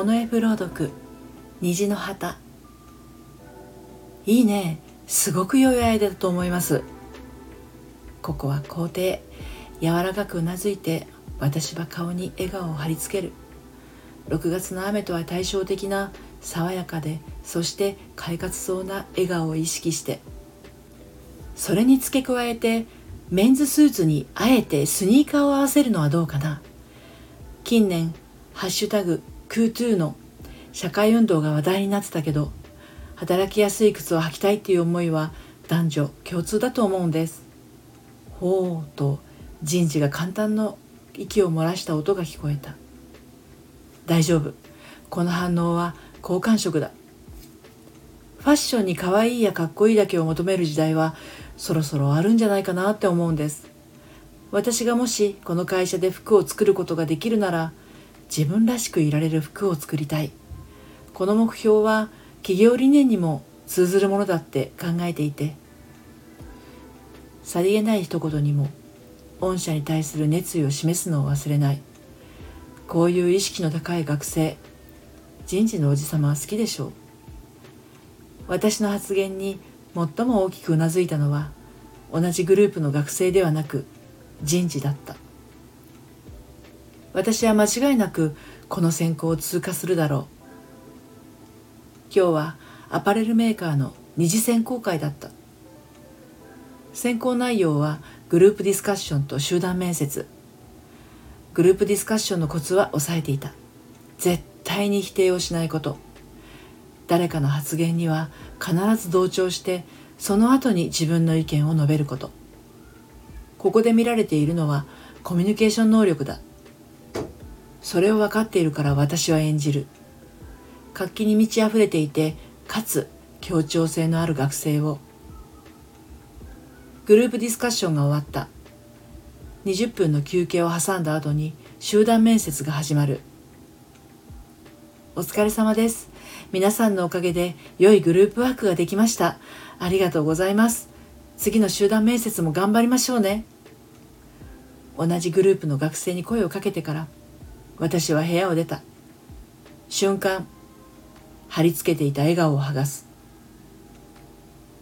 モノエプ朗読虹の旗。いいね。すごく良いアイデアだと思います。ここは皇帝柔らかくうなずいて私は顔に笑顔を貼り付ける。6月の雨とは対照的な爽やかでそして快活そうな笑顔を意識して。それに付け加えてメンズスーツにあえてスニーカーを合わせるのはどうかな。近年「ハッシュタグクートゥー」の社会運動が話題になってたけど働きやすい靴を履きたいっていう思いは男女共通だと思うんです。ほうと人事が簡単の息を漏らした音が聞こえた。大丈夫。この反応は好感触だ。ファッションに可愛いやかっこいいだけを求める時代はそろそろあるんじゃないかなって思うんです。私がもしこの会社で服を作ることができるなら自分らしくいられる服を作りたい。この目標は企業理念にも通ずるものだって考えていてさりげない一言にも御社に対する熱意を示すのを忘れない。こういう意識の高い学生人事のおじさまは好きでしょう。私の発言に最も大きくうなずいたのは同じグループの学生ではなく人事だった。私は間違いなくこの選考を通過するだろう。今日はアパレルメーカーの二次選考会だった。選考内容はグループディスカッションと集団面接。グループディスカッションのコツは押さえていた。絶対に否定をしないこと。誰かの発言には必ず同調してその後に自分の意見を述べること。ここで見られているのはコミュニケーション能力だ。それを分かっているから私は演じる。活気に満ち溢れていてかつ協調性のある学生を。グループディスカッションが終わった。20分の休憩を挟んだ後に集団面接が始まる。お疲れ様です。皆さんのおかげで良いグループワークができました。ありがとうございます。次の集団面接も頑張りましょうね。同じグループの学生に声をかけてから私は部屋を出た。瞬間貼り付けていた笑顔を剥がす。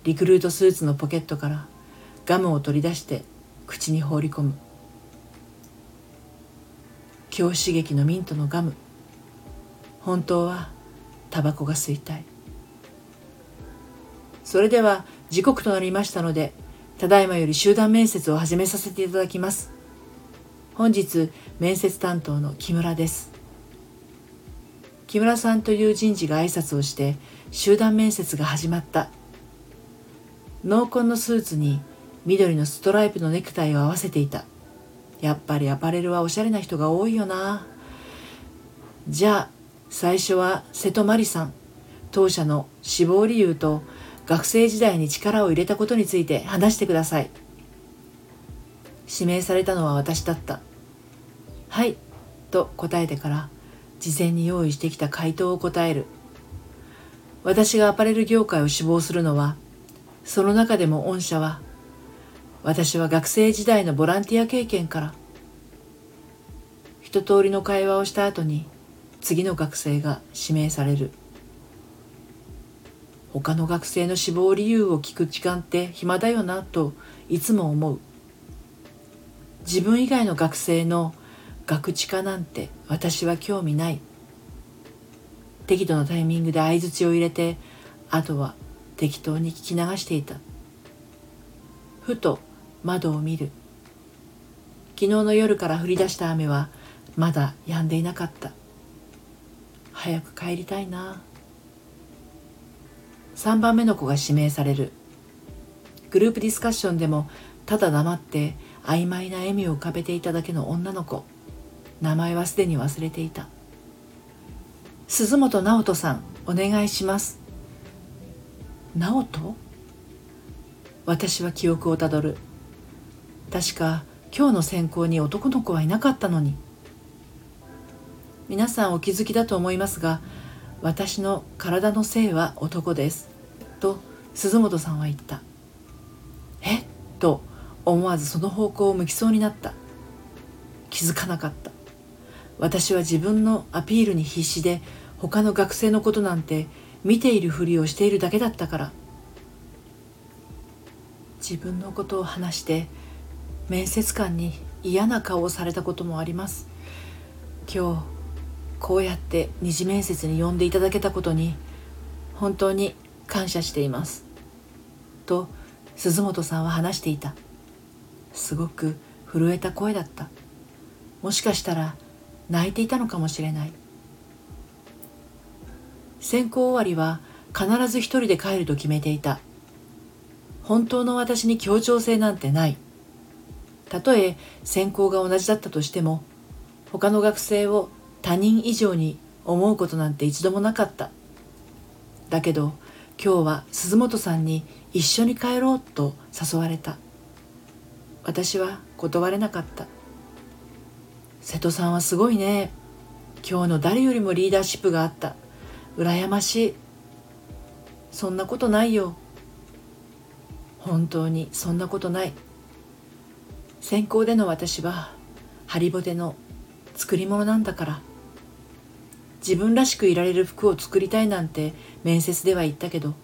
リクルートスーツのポケットからガムを取り出して口に放り込む。強刺激のミントのガム。本当はタバコが吸いたい。それでは時刻となりましたのでただいまより集団面接を始めさせていただきます。本日面接担当の木村です。木村さんという人事が挨拶をして集団面接が始まった。濃紺のスーツに緑のストライプのネクタイを合わせていた。やっぱりアパレルはおしゃれな人が多いよな。じゃあ最初は瀬戸真理さん。当社の死亡理由と学生時代に力を入れたことについて話してください。指名されたのは私だった。はいと答えてから事前に用意してきた回答を答える。私がアパレル業界を志望するのはその中でも御社は私は学生時代のボランティア経験から一通りの会話をした後に次の学生が指名される。他の学生の死亡理由を聞く時間って暇だよなといつも思う。自分以外の学生の学知化なんて私は興味ない。適度なタイミングで相づちを入れてあとは適当に聞き流していた。ふと窓を見る。昨日の夜から降り出した雨はまだ止んでいなかった。早く帰りたいな。3番目の子が指名される。グループディスカッションでもただ黙って曖昧な笑みを浮かべていただけの女の子。名前はすでに忘れていた。鈴本直人さんお願いします。直人？私は記憶をたどる。確か今日の選考に男の子はいなかったのに。皆さんお気づきだと思いますが私の体の性は男です。と鈴本さんは言った。え？っと思わずその方向を向きそうになった。気づかなかった。私は自分のアピールに必死で他の学生のことなんて見ているふりをしているだけだったから。自分のことを話して面接官に嫌な顔をされたこともあります。今日こうやって二次面接に呼んでいただけたことに本当に感謝しています。と鈴本さんは話していた。すごく震えた声だった。もしかしたら泣いていたのかもしれない。選考終わりは必ず一人で帰ると決めていた。本当の私に協調性なんてない。たとえ専攻が同じだったとしても他の学生を他人以上に思うことなんて一度もなかった。だけど今日は鈴本さんに一緒に帰ろうと誘われた。私は断れなかった。瀬戸さんはすごいね。今日の誰よりもリーダーシップがあった。羨ましい。そんなことないよ。本当にそんなことない。専攻での私はハリボテの作り物なんだから。自分らしくいられる服を作りたいなんて面接では言ったけど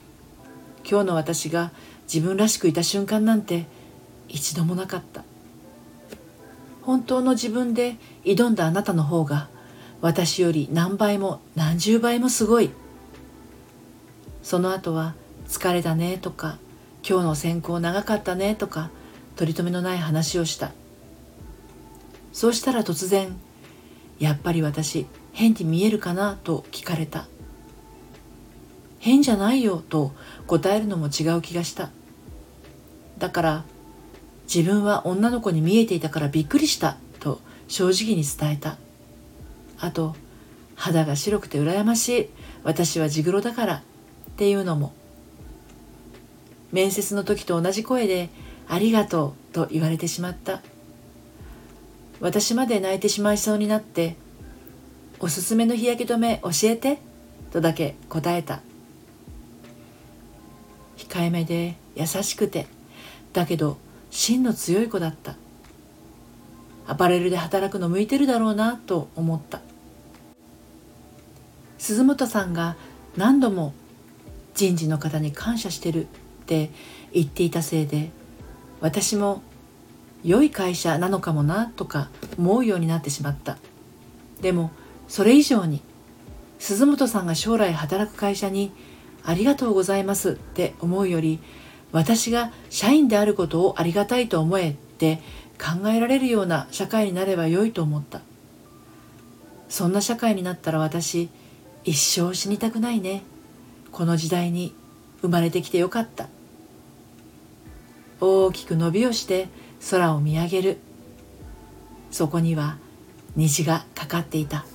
今日の私が自分らしくいた瞬間なんて一度もなかった。本当の自分で挑んだあなたの方が私より何倍も何十倍もすごい。その後は「疲れたね」とか「今日の選考長かったね」とか取り留めのない話をした。そうしたら突然「やっぱり私変に見えるかな?」と聞かれた。変じゃないよと答えるのも違う気がした。だから自分は女の子に見えていたからびっくりしたと正直に伝えた。あと肌が白くて羨ましい。私はジグロだからっていうのも。面接の時と同じ声で「ありがとう」と言われてしまった。私まで泣いてしまいそうになって「おすすめの日焼け止め教えて」とだけ答えた。控えめで優しくてだけど芯の強い子だった。アパレルで働くの向いてるだろうなと思った。鈴本さんが何度も人事の方に感謝してるって言っていたせいで私も良い会社なのかもなとか思うようになってしまった。でもそれ以上に鈴本さんが将来働く会社にありがとうございますって思うより私が社員であることをありがたいと思えって考えられるような社会になれば良いと思った。そんな社会になったら私一生死にたくないね。この時代に生まれてきてよかった。大きく伸びをして空を見上げる。そこには虹がかかっていた。